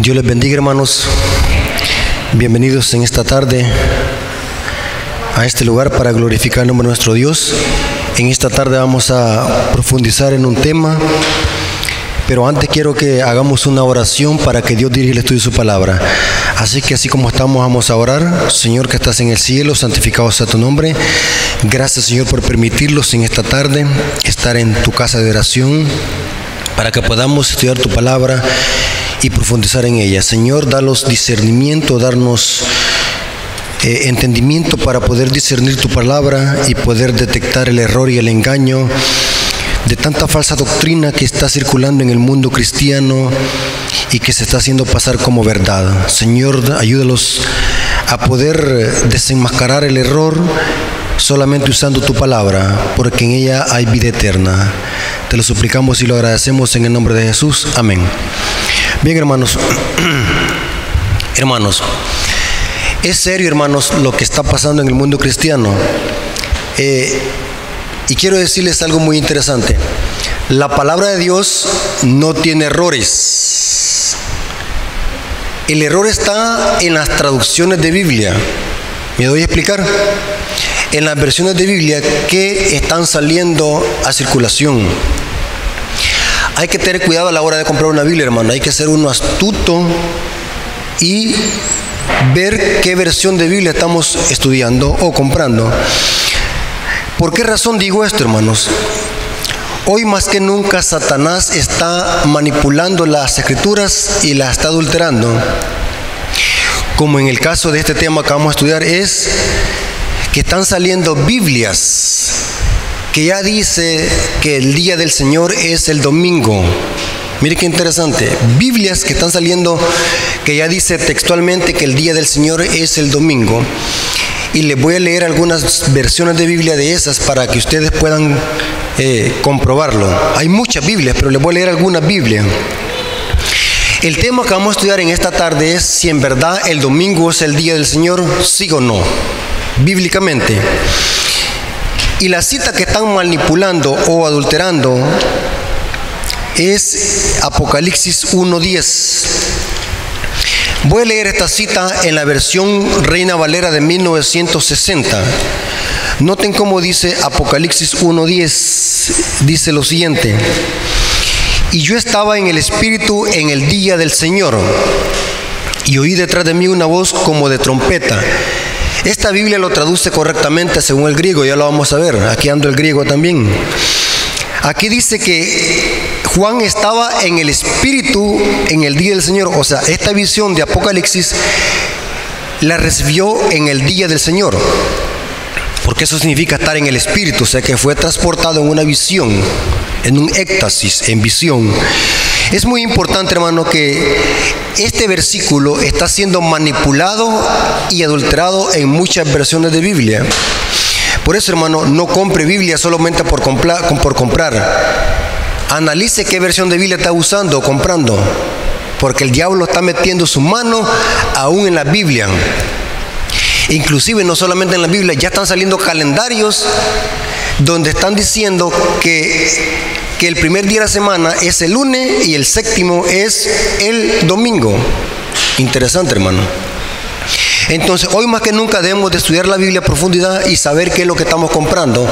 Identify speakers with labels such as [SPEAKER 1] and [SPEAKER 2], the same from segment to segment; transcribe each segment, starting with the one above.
[SPEAKER 1] Dios les bendiga hermanos. Bienvenidos en esta tarde a este lugar para glorificar el nombre de nuestro Dios. En esta tarde vamos a profundizar en un tema, pero antes quiero que hagamos una oración para que Dios dirija el estudio de su palabra. Así que así como estamos vamos a orar. Señor que estás en el cielo, santificado sea tu nombre. Gracias Señor por permitirlos en esta tarde estar en tu casa de oración para que podamos estudiar tu palabra y profundizar en ella. Señor, danos discernimiento, darnos eh, entendimiento para poder discernir tu palabra y poder detectar el error y el engaño de tanta falsa doctrina que está circulando en el mundo cristiano y que se está haciendo pasar como verdad. Señor, ayúdalos a poder desenmascarar el error solamente usando tu palabra, porque en ella hay vida eterna. Te lo suplicamos y lo agradecemos en el nombre de Jesús. Amén. Bien, hermanos, hermanos, es serio, hermanos, lo que está pasando en el mundo cristiano. Eh, y quiero decirles algo muy interesante. La palabra de Dios no tiene errores. El error está en las traducciones de Biblia. ¿Me doy a explicar? En las versiones de Biblia que están saliendo a circulación. Hay que tener cuidado a la hora de comprar una Biblia, hermano. Hay que ser uno astuto y ver qué versión de Biblia estamos estudiando o comprando. ¿Por qué razón digo esto, hermanos? Hoy más que nunca Satanás está manipulando las escrituras y las está adulterando. Como en el caso de este tema que vamos a estudiar es que están saliendo Biblias que ya dice que el día del Señor es el domingo. Mire qué interesante. Biblias que están saliendo que ya dice textualmente que el día del Señor es el domingo. Y les voy a leer algunas versiones de Biblia de esas para que ustedes puedan eh, comprobarlo. Hay muchas Biblias, pero les voy a leer algunas Biblias. El tema que vamos a estudiar en esta tarde es si en verdad el domingo es el día del Señor, sí o no, bíblicamente. Y la cita que están manipulando o adulterando es Apocalipsis 1.10. Voy a leer esta cita en la versión Reina Valera de 1960. Noten cómo dice Apocalipsis 1.10. Dice lo siguiente. Y yo estaba en el Espíritu en el día del Señor. Y oí detrás de mí una voz como de trompeta esta Biblia lo traduce correctamente según el griego, ya lo vamos a ver. Aquí ando el griego también. Aquí dice que Juan estaba en el Espíritu en el día del Señor. O sea, esta visión de Apocalipsis la recibió en el día del Señor. Porque eso significa estar en el Espíritu, o sea que fue transportado en una visión, en un éxtasis, en visión. Es muy importante, hermano, que este versículo está siendo manipulado y adulterado en muchas versiones de Biblia. Por eso, hermano, no compre Biblia solamente por comprar. Analice qué versión de Biblia está usando o comprando. Porque el diablo está metiendo su mano aún en la Biblia. Inclusive no solamente en la Biblia, ya están saliendo calendarios donde están diciendo que que el primer día de la semana es el lunes y el séptimo es el domingo. Interesante, hermano. Entonces, hoy más que nunca debemos de estudiar la Biblia a profundidad y saber qué es lo que estamos comprando,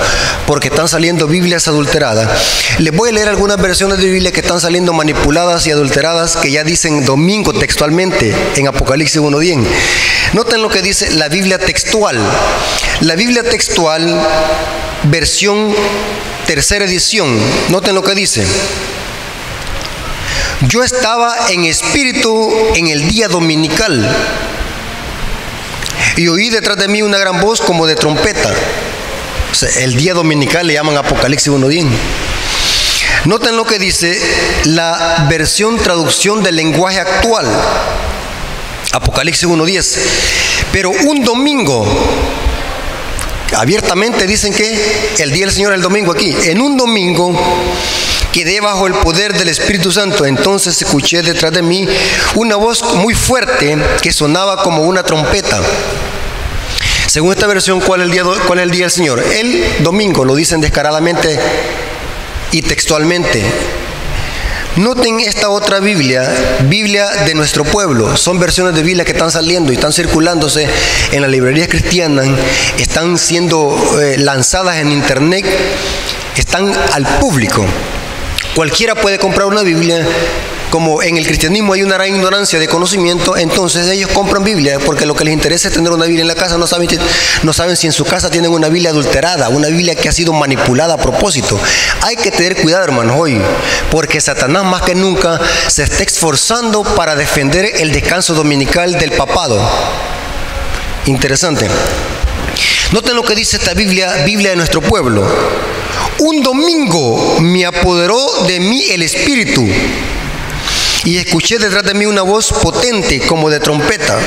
[SPEAKER 1] porque están saliendo Biblias adulteradas. Les voy a leer algunas versiones de Biblia que están saliendo manipuladas y adulteradas, que ya dicen domingo textualmente en Apocalipsis 1.10. Noten lo que dice la Biblia textual. La Biblia textual, versión tercera edición, noten lo que dice. Yo estaba en espíritu en el día dominical y oí detrás de mí una gran voz como de trompeta. el día dominical le llaman Apocalipsis 1.10. Noten lo que dice la versión traducción del lenguaje actual. Apocalipsis 1.10. Pero un domingo abiertamente dicen que el día del Señor es el domingo aquí. En un domingo quedé bajo el poder del Espíritu Santo. Entonces escuché detrás de mí una voz muy fuerte que sonaba como una trompeta. Según esta versión, ¿cuál es el día, cuál es el día del Señor? El domingo, lo dicen descaradamente y textualmente. Noten esta otra Biblia, Biblia de nuestro pueblo. Son versiones de Biblia que están saliendo y están circulándose en las librerías cristianas, están siendo eh, lanzadas en internet, están al público. Cualquiera puede comprar una Biblia como en el cristianismo hay una gran ignorancia de conocimiento, entonces ellos compran Biblia porque lo que les interesa es tener una Biblia en la casa, no saben, no saben si en su casa tienen una Biblia adulterada, una Biblia que ha sido manipulada a propósito. Hay que tener cuidado, hermanos, hoy, porque Satanás más que nunca se está esforzando para defender el descanso dominical del papado. Interesante. Noten lo que dice esta Biblia, Biblia de nuestro pueblo. Un domingo me apoderó de mí el Espíritu y escuché detrás de mí una voz potente como de trompeta.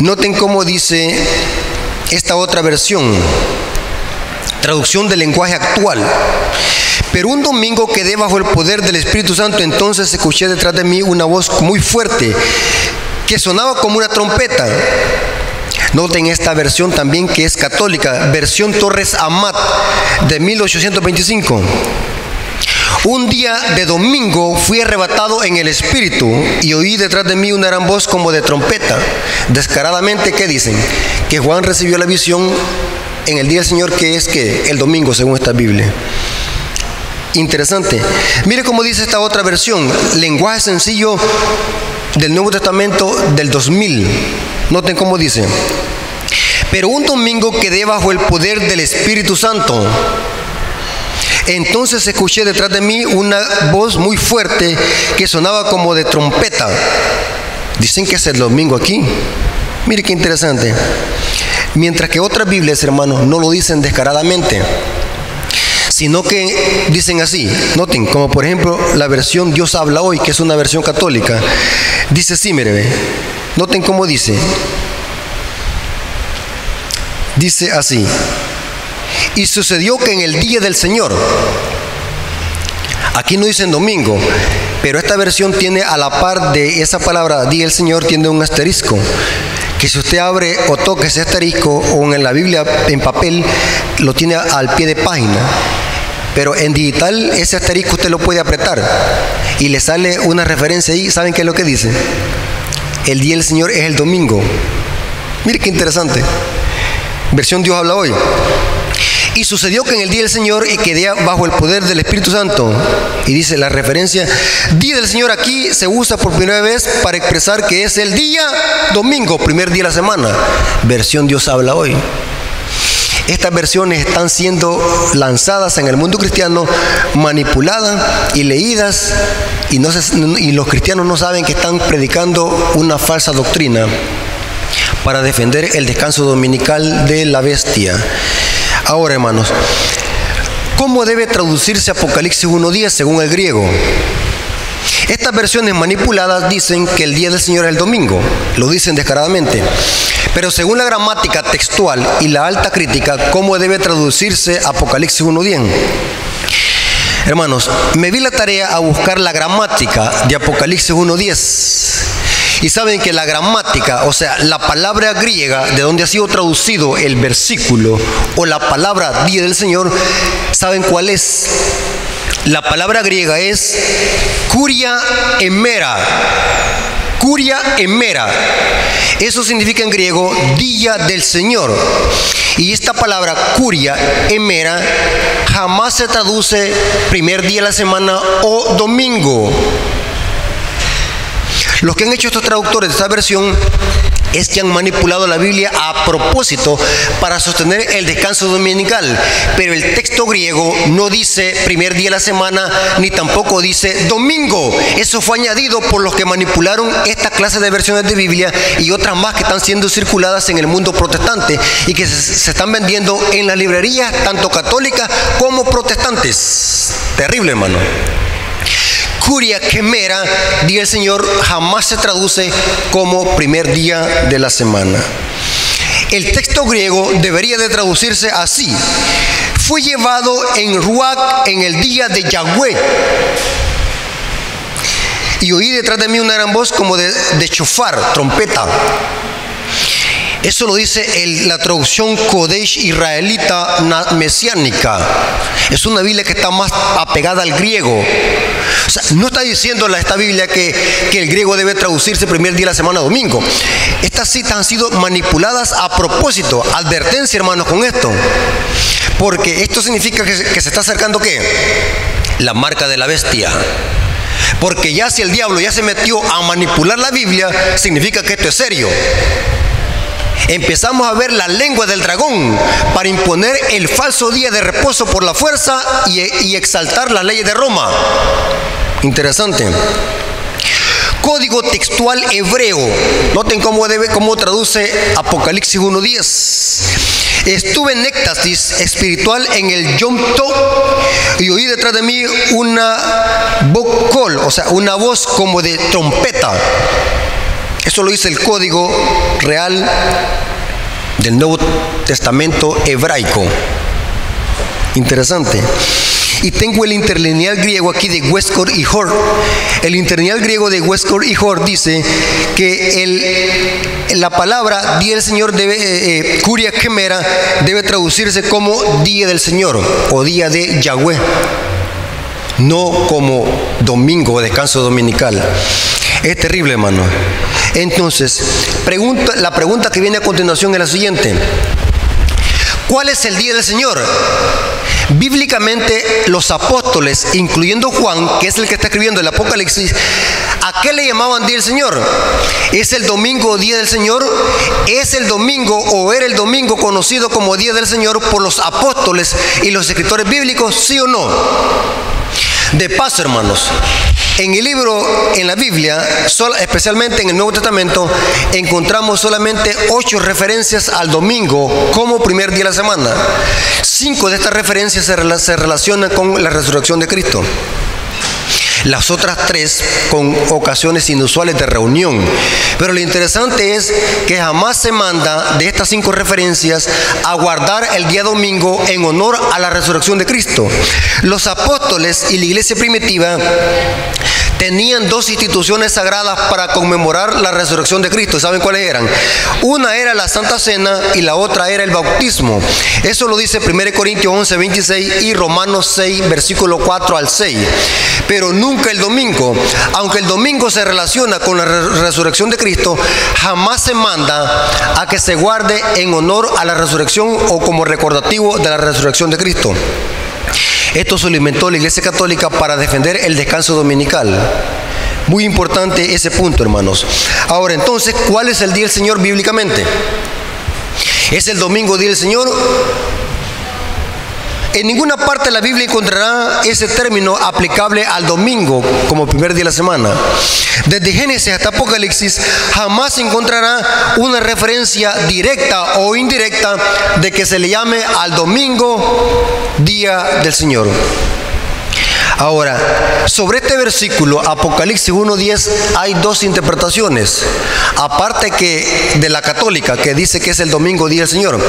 [SPEAKER 1] Noten cómo dice esta otra versión, traducción del lenguaje actual. Pero un domingo quedé bajo el poder del Espíritu Santo, entonces escuché detrás de mí una voz muy fuerte que sonaba como una trompeta. Noten esta versión también que es católica, versión Torres Amat de 1825. Un día de domingo fui arrebatado en el espíritu y oí detrás de mí una gran voz como de trompeta. Descaradamente, ¿qué dicen? Que Juan recibió la visión en el día del Señor que es que el domingo, según esta Biblia. Interesante. Mire cómo dice esta otra versión, lenguaje sencillo del Nuevo Testamento del 2000. Noten cómo dice. Pero un domingo quedé bajo el poder del Espíritu Santo entonces escuché detrás de mí una voz muy fuerte que sonaba como de trompeta. Dicen que es el domingo aquí. Mire qué interesante. Mientras que otras Biblias, hermanos, no lo dicen descaradamente, sino que dicen así. Noten, como por ejemplo la versión Dios habla hoy, que es una versión católica. Dice así, mire, noten cómo dice. Dice así. Y sucedió que en el día del Señor, aquí no dicen domingo, pero esta versión tiene a la par de esa palabra día del Señor, tiene un asterisco. Que si usted abre o toca ese asterisco o en la Biblia en papel, lo tiene al pie de página. Pero en digital ese asterisco usted lo puede apretar y le sale una referencia ahí. ¿Saben qué es lo que dice? El día del Señor es el domingo. Mire qué interesante. Versión Dios habla hoy. Y sucedió que en el día del Señor y quedé bajo el poder del Espíritu Santo. Y dice la referencia, día del Señor aquí se usa por primera vez para expresar que es el día domingo, primer día de la semana. Versión Dios habla hoy. Estas versiones están siendo lanzadas en el mundo cristiano, manipuladas y leídas, y, los cristianos no saben que están predicando una falsa doctrina para defender el descanso dominical de la bestia. Ahora, hermanos, ¿cómo debe traducirse Apocalipsis 1.10 según el griego? Estas versiones manipuladas dicen que el día del Señor es el domingo, lo dicen descaradamente. Pero según la gramática textual y la alta crítica, ¿cómo debe traducirse Apocalipsis 1.10? Hermanos, me vi la tarea a buscar la gramática de Apocalipsis 1.10 y saben que la gramática, o sea, la palabra griega de donde ha sido traducido el versículo o la palabra día del Señor, ¿saben cuál es? La palabra griega es curia emera. Curia emera. Eso significa en griego día del Señor. Y esta palabra curia emera jamás se traduce primer día de la semana o domingo. Los que han hecho estos traductores de esta versión es que han manipulado la Biblia a propósito para sostener el descanso dominical. Pero el texto griego no dice primer día de la semana ni tampoco dice domingo. Eso fue añadido por los que manipularon esta clase de versiones de Biblia y otras más que están siendo circuladas en el mundo protestante y que se, están vendiendo en las librerías tanto católicas como protestantes. Terrible, hermano. Curia quemera, día el Señor, jamás se traduce como primer día de la semana. El texto griego debería de traducirse así. Fue llevado en Ruach en el día de Yahweh. Y oí detrás de mí una gran voz como de, de chofar, trompeta. Eso lo dice la traducción Kodesh israelita mesiánica. Es una Biblia que está más apegada al griego. O sea, no está diciendo esta Biblia que, que el griego debe traducirse primer día de la semana domingo. Estas citas han sido manipuladas a propósito. Advertencia, hermanos, con esto. Porque esto significa que, que se está acercando qué? La marca de la bestia. Porque ya si el diablo ya se metió a manipular la Biblia, significa que esto es serio empezamos a ver la lengua del dragón para imponer el falso día de reposo por la fuerza y, exaltar las leyes de Roma. Interesante. Código textual hebreo. Noten cómo, debe, cómo traduce Apocalipsis 1.10. Estuve en éxtasis espiritual en el Yom Tov y oí detrás de mí una vocal, o sea, una voz como de trompeta eso lo dice el código real del Nuevo Testamento hebraico. Interesante. Y tengo el interlineal griego aquí de Westcott y Hort. El interlineal griego de Westcott y Hort dice que el, la palabra día del Señor debe, eh, eh, curia quemera, debe traducirse como día del Señor o día de Yahweh, no como domingo o descanso dominical. Es terrible, hermano. Entonces, pregunta, la pregunta que viene a continuación es la siguiente. ¿Cuál es el día del Señor? Bíblicamente los apóstoles, incluyendo Juan, que es el que está escribiendo el Apocalipsis, ¿a qué le llamaban día del Señor? ¿Es el domingo día del Señor? ¿Es el domingo o era el domingo conocido como día del Señor por los apóstoles y los escritores bíblicos? ¿Sí o no? De paso, hermanos, en el libro, en la Biblia, especialmente en el Nuevo Testamento, encontramos solamente ocho referencias al domingo como primer día de la semana. Cinco de estas referencias se relacionan con la resurrección de Cristo. Las otras tres con ocasiones inusuales de reunión. Pero lo interesante es que jamás se manda de estas cinco referencias a guardar el día domingo en honor a la resurrección de Cristo. Los apóstoles y la iglesia primitiva tenían dos instituciones sagradas para conmemorar la resurrección de Cristo. ¿Saben cuáles eran? Una era la Santa Cena y la otra era el bautismo. Eso lo dice 1 Corintios 11, 26 y Romanos 6, versículo 4 al 6. Pero nunca el domingo. Aunque el domingo se relaciona con la resurrección de Cristo, jamás se manda a que se guarde en honor a la resurrección o como recordativo de la resurrección de Cristo. Esto se alimentó la Iglesia Católica para defender el descanso dominical. Muy importante ese punto, hermanos. Ahora, entonces, ¿cuál es el día del Señor bíblicamente? ¿Es el domingo día del Señor? En ninguna parte de la Biblia encontrará ese término aplicable al domingo como primer día de la semana. Desde Génesis hasta Apocalipsis jamás encontrará una referencia directa o indirecta de que se le llame al domingo día del Señor. Ahora, sobre este versículo, Apocalipsis 1.10, hay dos interpretaciones. Aparte que de la católica, que dice que es el domingo día del Señor.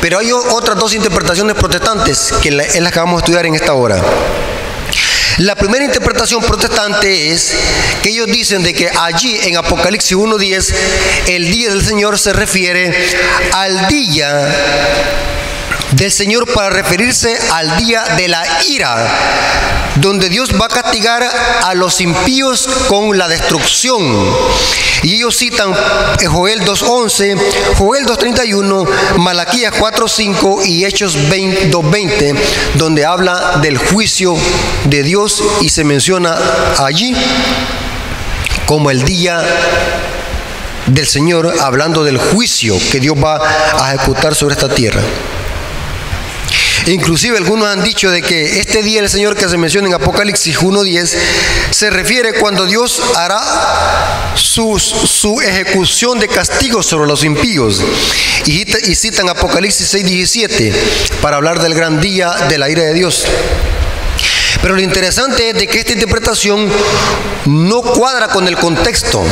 [SPEAKER 1] Pero hay otras dos interpretaciones protestantes, que es las que vamos a estudiar en esta hora. La primera interpretación protestante es que ellos dicen de que allí en Apocalipsis 1.10 el día del Señor se refiere al día del Señor para referirse al día de la ira, donde Dios va a castigar a los impíos con la destrucción. Y ellos citan Joel 2.11, Joel 2.31, Malaquías 4.5 y Hechos 2.20, donde habla del juicio de Dios y se menciona allí como el día del Señor, hablando del juicio que Dios va a ejecutar sobre esta tierra. Inclusive algunos han dicho de que este día del Señor que se menciona en Apocalipsis 1.10 se refiere cuando Dios hará su, su ejecución de castigo sobre los impíos. Y, y citan Apocalipsis 6.17 para hablar del gran día de la ira de Dios. Pero lo interesante es de que esta interpretación no cuadra con el contexto.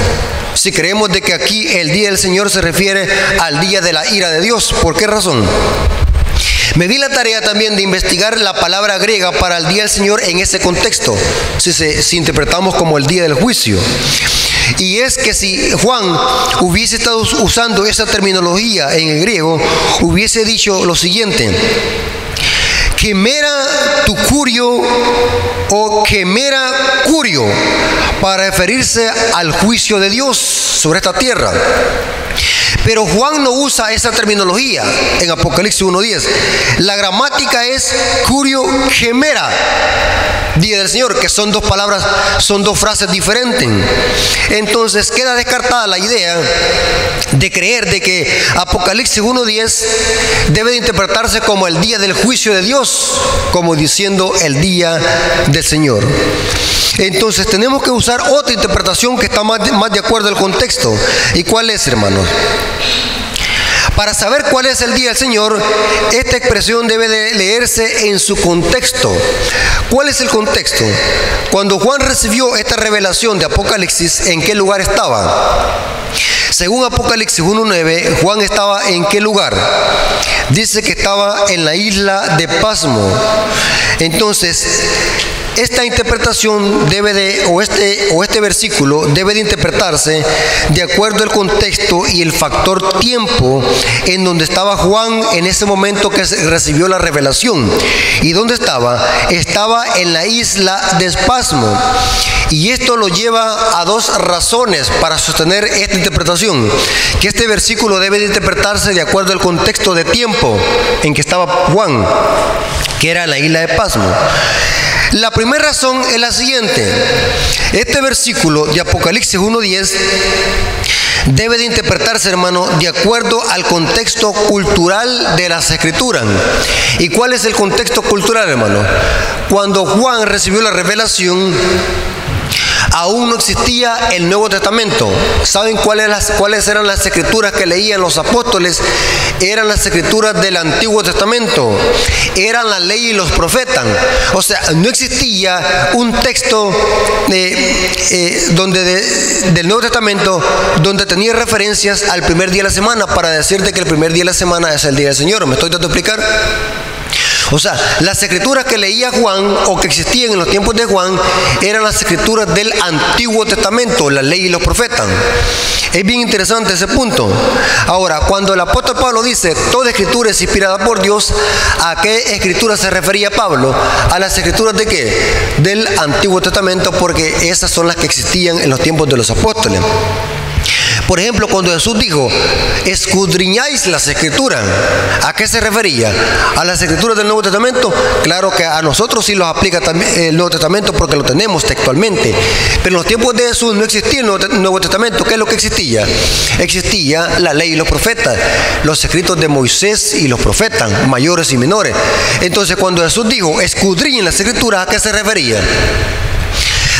[SPEAKER 1] Si creemos de que aquí el día del Señor se refiere al día de la ira de Dios, ¿por qué razón? Me di la tarea también de investigar la palabra griega para el día del Señor en ese contexto, si, si interpretamos como el día del juicio. Y es que si Juan hubiese estado usando esa terminología en el griego, hubiese dicho lo siguiente. Quemera tu curio o quemera curio para referirse al juicio de Dios sobre esta tierra. Pero Juan no usa esa terminología en Apocalipsis 1.10. La gramática es curio gemera, día del Señor, que son dos palabras, son dos frases diferentes. Entonces queda descartada la idea de creer de que Apocalipsis 1.10 debe de interpretarse como el día del juicio de Dios, como diciendo el día del Señor. Entonces tenemos que usar otra interpretación que está más, más de acuerdo al contexto. ¿Y cuál es, hermanos? Para saber cuál es el día del Señor, esta expresión debe de leerse en su contexto. ¿Cuál es el contexto? Cuando Juan recibió esta revelación de Apocalipsis, ¿en qué lugar estaba? Según Apocalipsis 1.9, Juan estaba en qué lugar? Dice que estaba en la isla de Pasmo. Entonces, esta interpretación debe de, o este, o este versículo debe de interpretarse de acuerdo al contexto y el factor tiempo en donde estaba Juan en ese momento que recibió la revelación. ¿Y dónde estaba? Estaba en la isla de Espasmo. Y esto lo lleva a dos razones para sostener esta interpretación. Que este versículo debe de interpretarse de acuerdo al contexto de tiempo en que estaba Juan, que era la isla de Pasmo. La primera razón es la siguiente. Este versículo de Apocalipsis 1.10 debe de interpretarse, hermano, de acuerdo al contexto cultural de las escrituras. ¿Y cuál es el contexto cultural, hermano? Cuando Juan recibió la revelación, aún no existía el Nuevo Testamento. ¿Saben cuáles, eran las escrituras que leían los apóstoles? Eran las escrituras del Antiguo Testamento. Eran la ley y los profetas. O sea, no existía un texto eh, donde del Nuevo Testamento donde tenía referencias al primer día de la semana para decirte que el primer día de la semana es el día del Señor. ¿Me estoy dando a explicar? O sea, las escrituras que leía Juan o que existían en los tiempos de Juan eran las escrituras del Antiguo Testamento, la ley y los profetas. Es bien interesante ese punto. Ahora, cuando el apóstol Pablo dice, toda escritura es inspirada por Dios, ¿a qué escritura se refería Pablo? A las escrituras de qué? Del Antiguo Testamento, porque esas son las que existían en los tiempos de los apóstoles. Por ejemplo, cuando Jesús dijo, escudriñáis las escrituras, ¿a qué se refería? ¿A las escrituras del Nuevo Testamento? Claro que a nosotros sí los aplica también el Nuevo Testamento porque lo tenemos textualmente. Pero en los tiempos de Jesús no existía el Nuevo Testamento. ¿Qué es lo que existía? Existía la ley y los profetas, los escritos de Moisés y los profetas, mayores y menores. Entonces, cuando Jesús dijo, escudriñen las escrituras, ¿a qué se refería?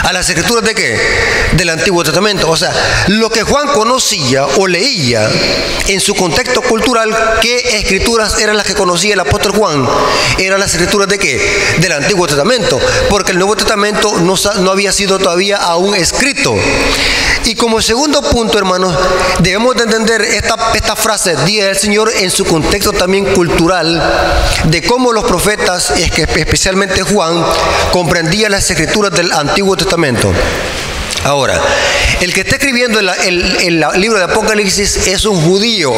[SPEAKER 1] A las escrituras de qué? Del Antiguo Testamento. O sea, lo que Juan conocía o leía en su contexto cultural, ¿qué escrituras eran las que conocía el apóstol Juan? Eran las escrituras de qué? Del Antiguo Testamento, porque el Nuevo Testamento no, no había sido todavía aún escrito. Y como segundo punto, hermanos, debemos de entender esta, esta frase, Día del Señor, en su contexto también cultural, de cómo los profetas, especialmente Juan, comprendían las escrituras del Antiguo Testamento. Ahora, el que está escribiendo el, libro de Apocalipsis es un judío,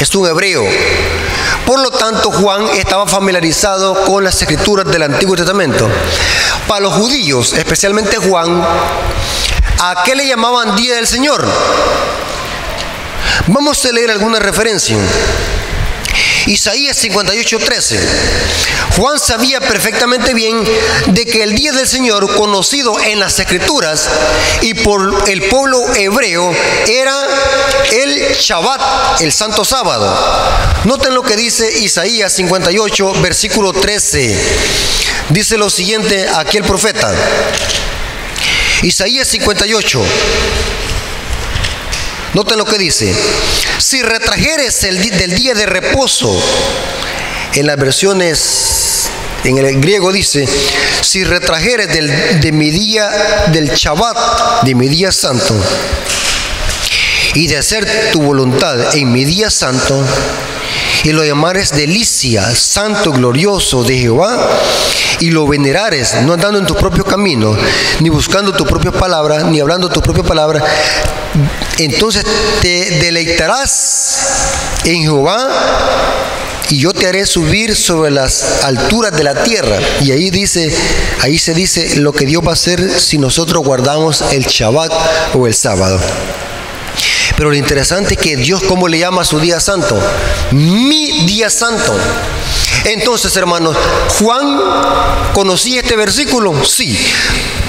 [SPEAKER 1] es un hebreo. Por lo tanto, Juan estaba familiarizado con las escrituras del Antiguo Testamento. Para los judíos, especialmente Juan, ¿A qué le llamaban Día del Señor? Vamos a leer alguna referencia. Isaías 58:13. Juan sabía perfectamente bien de que el día del Señor, conocido en las Escrituras y por el pueblo hebreo, era el Shabbat, el Santo Sábado. Noten lo que dice Isaías 58, versículo 13. Dice lo siguiente aquí el profeta. Isaías 58. Noten lo que dice. Si retrajeres el del día de reposo, en las versiones, en el griego dice, si retrajeres del, de mi día, del Shabbat, de mi día santo, y de hacer tu voluntad en mi día santo, y lo llamares delicia, santo, glorioso de Jehová, y lo venerares, no andando en tu propio camino, ni buscando tu propia palabra, ni hablando tu propia palabra, entonces te deleitarás en Jehová y yo te haré subir sobre las alturas de la tierra. Y ahí dice, ahí se dice lo que Dios va a hacer si nosotros guardamos el Shabbat o el sábado. Pero lo interesante es que Dios, ¿cómo le llama a su día santo? Mi día santo. Entonces, hermanos, Juan conocía este versículo, sí.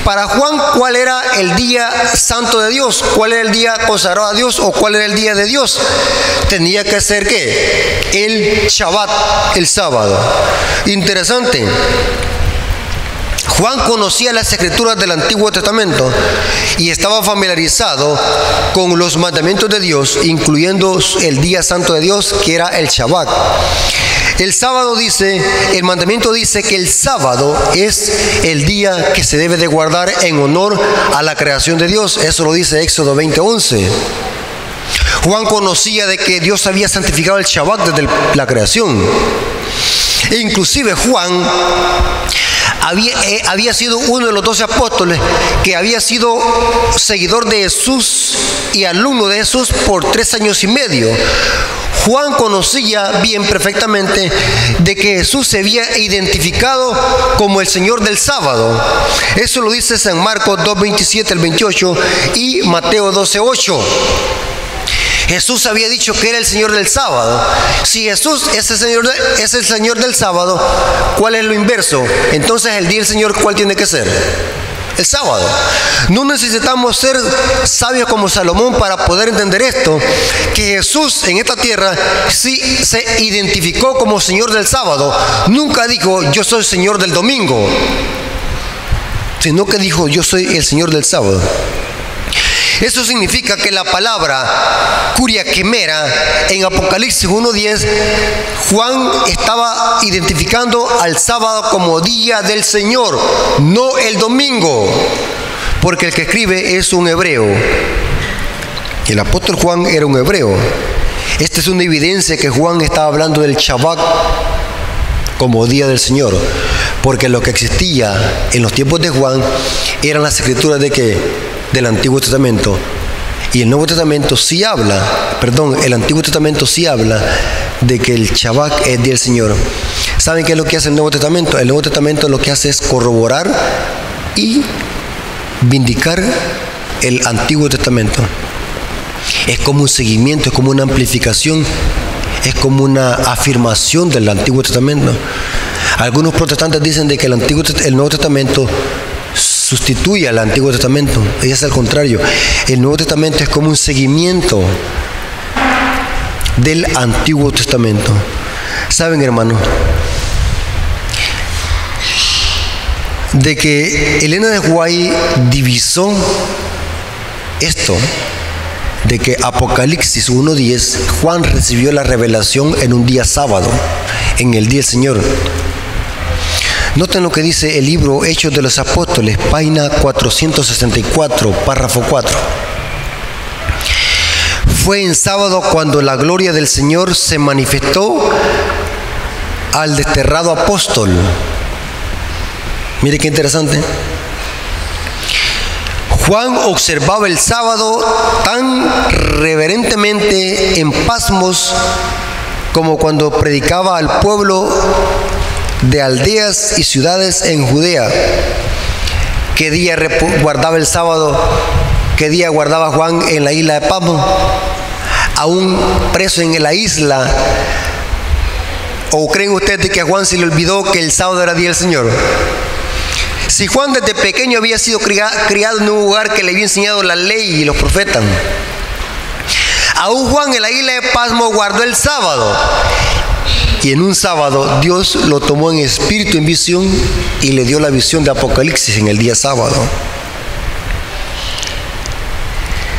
[SPEAKER 1] Para Juan, ¿cuál era el día santo de Dios? ¿Cuál era el día consagrado a Dios o cuál era el día de Dios? Tenía que ser qué? El Shabbat, el sábado. Interesante. Juan conocía las escrituras del Antiguo Testamento y estaba familiarizado con los mandamientos de Dios, incluyendo el día santo de Dios, que era el Shabbat. El sábado dice, el mandamiento dice que el sábado es el día que se debe de guardar en honor a la creación de Dios. Eso lo dice Éxodo 20:11. Juan conocía de que Dios había santificado el Shabbat desde la creación. E inclusive Juan había, eh, había, sido uno de los doce apóstoles que había sido seguidor de Jesús y alumno de Jesús por tres años y medio. Juan conocía bien perfectamente de que Jesús se había identificado como el Señor del sábado. Eso lo dice San Marcos 2.27 al 28 y Mateo 12.8. Jesús había dicho que era el Señor del sábado. Si Jesús es el Señor, es el Señor del sábado, ¿cuál es lo inverso? Entonces el día del Señor, ¿cuál tiene que ser? Sábado. No necesitamos ser sabios como Salomón para poder entender esto, que Jesús en esta tierra sí se identificó como Señor del sábado. Nunca dijo, yo soy Señor del domingo, sino que dijo, yo soy el Señor del sábado. Eso significa que la palabra curia quemera en Apocalipsis 1.10, Juan estaba identificando al sábado como día del Señor, no el domingo, porque el que escribe es un hebreo. El apóstol Juan era un hebreo. Esta es una evidencia que Juan estaba hablando del Shabbat como día del Señor, porque lo que existía en los tiempos de Juan eran las escrituras de que del Antiguo Testamento. Y el Nuevo Testamento sí habla, perdón, el Antiguo Testamento sí habla de que el Shabbat es del Señor. ¿Saben qué es lo que hace el Nuevo Testamento? El Nuevo Testamento lo que hace es corroborar y vindicar el Antiguo Testamento. Es como un seguimiento, es como una amplificación, es como una afirmación del Antiguo Testamento. Algunos protestantes dicen de que el, Antiguo, el Nuevo Testamento sustituye al Antiguo Testamento. Y es al contrario. El Nuevo Testamento es como un seguimiento del Antiguo Testamento. ¿Saben, hermano? De que Elena de Guay divisó esto, de que Apocalipsis 1.10, Juan recibió la revelación en un día sábado, en el día del Señor. Noten lo que dice el libro Hechos de los Apóstoles, página 464, párrafo 4. Fue en sábado cuando la gloria del Señor se manifestó al desterrado apóstol. Mire qué interesante. Juan observaba el sábado tan reverentemente en pasmos como cuando predicaba al pueblo de aldeas y ciudades en Judea. ¿Qué día guardaba el sábado? ¿Qué día guardaba Juan en la isla de Pamo? Aún preso en la isla. ¿O creen ustedes que a Juan se le olvidó que el sábado era día del Señor? Si Juan desde pequeño había sido criado en un lugar que le había enseñado la ley y los profetas, aún Juan en la isla de Pasmo guardó el sábado y en un sábado Dios lo tomó en espíritu, en visión, y le dio la visión de Apocalipsis en el día sábado.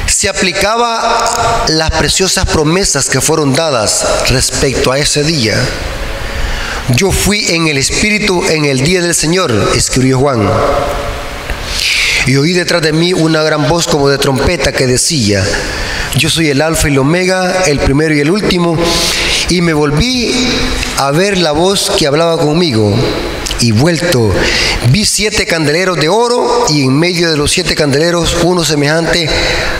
[SPEAKER 1] Se aplicaba las preciosas promesas que fueron dadas respecto a ese día. Yo fui en el espíritu en el día del Señor, escribió Juan. Y oí detrás de mí una gran voz como de trompeta que decía, yo soy el alfa y el omega, el primero y el último, y me volví a ver la voz que hablaba conmigo y vuelto, vi siete candeleros de oro y en medio de los siete candeleros uno semejante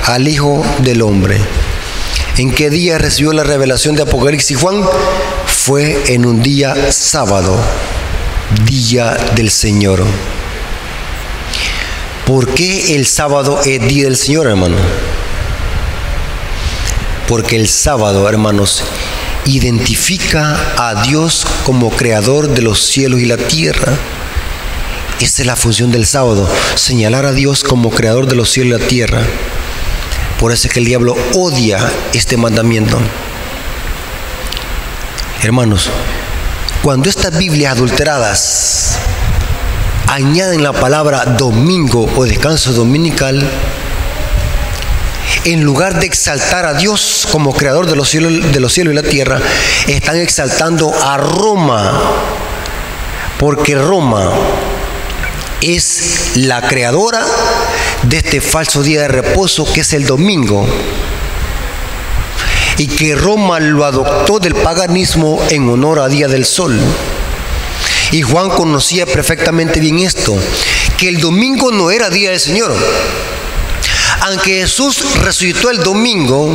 [SPEAKER 1] al Hijo del Hombre. ¿En qué día recibió la revelación de Apocalipsis Juan? Fue en un día sábado, día del Señor. ¿Por qué el sábado es día del Señor, hermano? Porque el sábado, hermanos, identifica a Dios como creador de los cielos y la tierra. Esa es la función del sábado, señalar a Dios como creador de los cielos y la tierra. Por eso es que el diablo odia este mandamiento. Hermanos, cuando estas Biblias adulteradas añaden la palabra domingo o descanso dominical, en lugar de exaltar a Dios como creador de los cielos, de los cielos y la tierra, están exaltando a Roma, porque Roma es la creadora de este falso día de reposo que es el domingo. Y que Roma lo adoptó del paganismo en honor a Día del Sol. Y Juan conocía perfectamente bien esto, que el domingo no era día del Señor, aunque Jesús resucitó el domingo,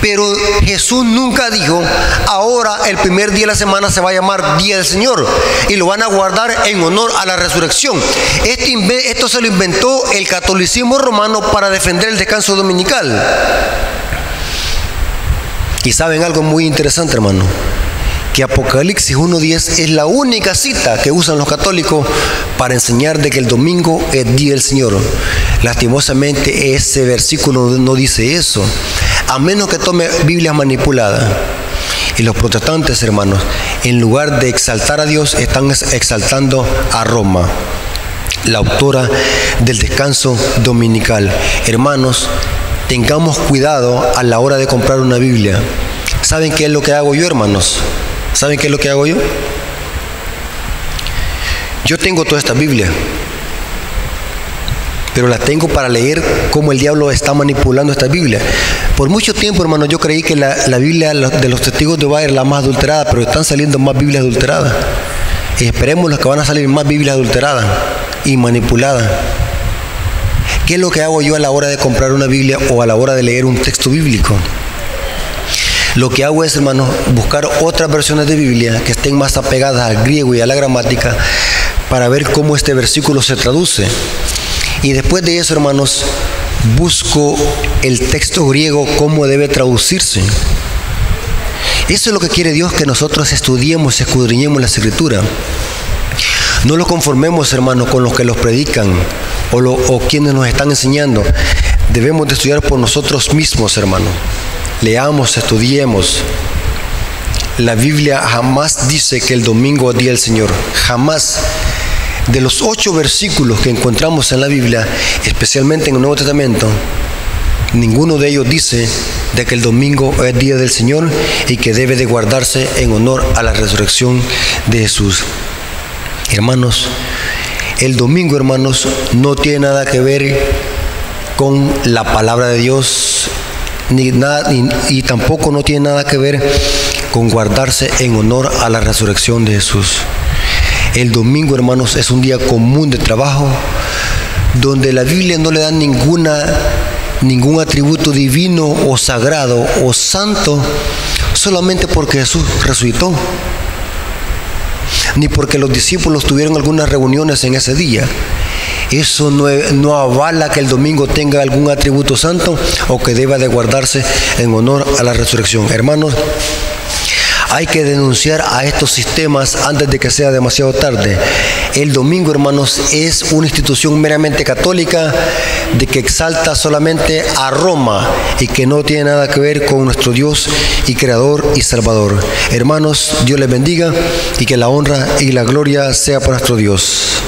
[SPEAKER 1] pero Jesús nunca dijo, ahora el primer día de la semana se va a llamar Día del Señor y lo van a guardar en honor a la resurrección. Este esto se lo inventó el catolicismo romano para defender el descanso dominical. Y saben algo muy interesante, hermano que Apocalipsis 1.10 es la única cita que usan los católicos para enseñar de que el domingo es día del Señor. Lastimosamente ese versículo no dice eso, a menos que tome Biblia manipulada. Y los protestantes, hermanos, en lugar de exaltar a Dios, están exaltando a Roma, la autora del descanso dominical. Hermanos, tengamos cuidado a la hora de comprar una Biblia. ¿Saben qué es lo que hago yo, hermanos? ¿Saben qué es lo que hago yo? Yo tengo toda esta Biblia, pero la tengo para leer cómo el diablo está manipulando esta Biblia. Por mucho tiempo, hermano, yo creí que la, Biblia de los testigos de Jehová era la más adulterada, pero están saliendo más Biblias adulteradas. Y esperemos los que van a salir más Biblias adulteradas y manipuladas. ¿Qué es lo que hago yo a la hora de comprar una Biblia o a la hora de leer un texto bíblico? Lo que hago es, hermano, buscar otras versiones de Biblia que estén más apegadas al griego y a la gramática para ver cómo este versículo se traduce. Y después de eso, hermanos, busco el texto griego, cómo debe traducirse. Eso es lo que quiere Dios, que nosotros estudiemos, escudriñemos la escritura. No lo conformemos, hermanos, con los que los predican o, o quienes nos están enseñando. Debemos de estudiar por nosotros mismos, hermanos leamos, estudiemos. La Biblia jamás dice que el domingo es día del Señor. Jamás. De los ocho versículos que encontramos en la Biblia, especialmente en el Nuevo Testamento, ninguno de ellos dice de que el domingo es día del Señor y que debe de guardarse en honor a la resurrección de Jesús. Hermanos, el domingo, hermanos, no tiene nada que ver con la palabra de Dios ni nada, y tampoco no tiene nada que ver con guardarse en honor a la resurrección de Jesús. El domingo, hermanos, es un día común de trabajo donde la Biblia no le da ninguna ningún atributo divino o sagrado o santo solamente porque Jesús resucitó, ni porque los discípulos tuvieron algunas reuniones en ese día. Eso no, avala que el domingo tenga algún atributo santo o que deba de guardarse en honor a la resurrección. Hermanos, hay que denunciar a estos sistemas antes de que sea demasiado tarde. El domingo, hermanos, es una institución meramente católica de que exalta solamente a Roma y que no tiene nada que ver con nuestro Dios y Creador y Salvador. Hermanos, Dios les bendiga y que la honra y la gloria sea para nuestro Dios.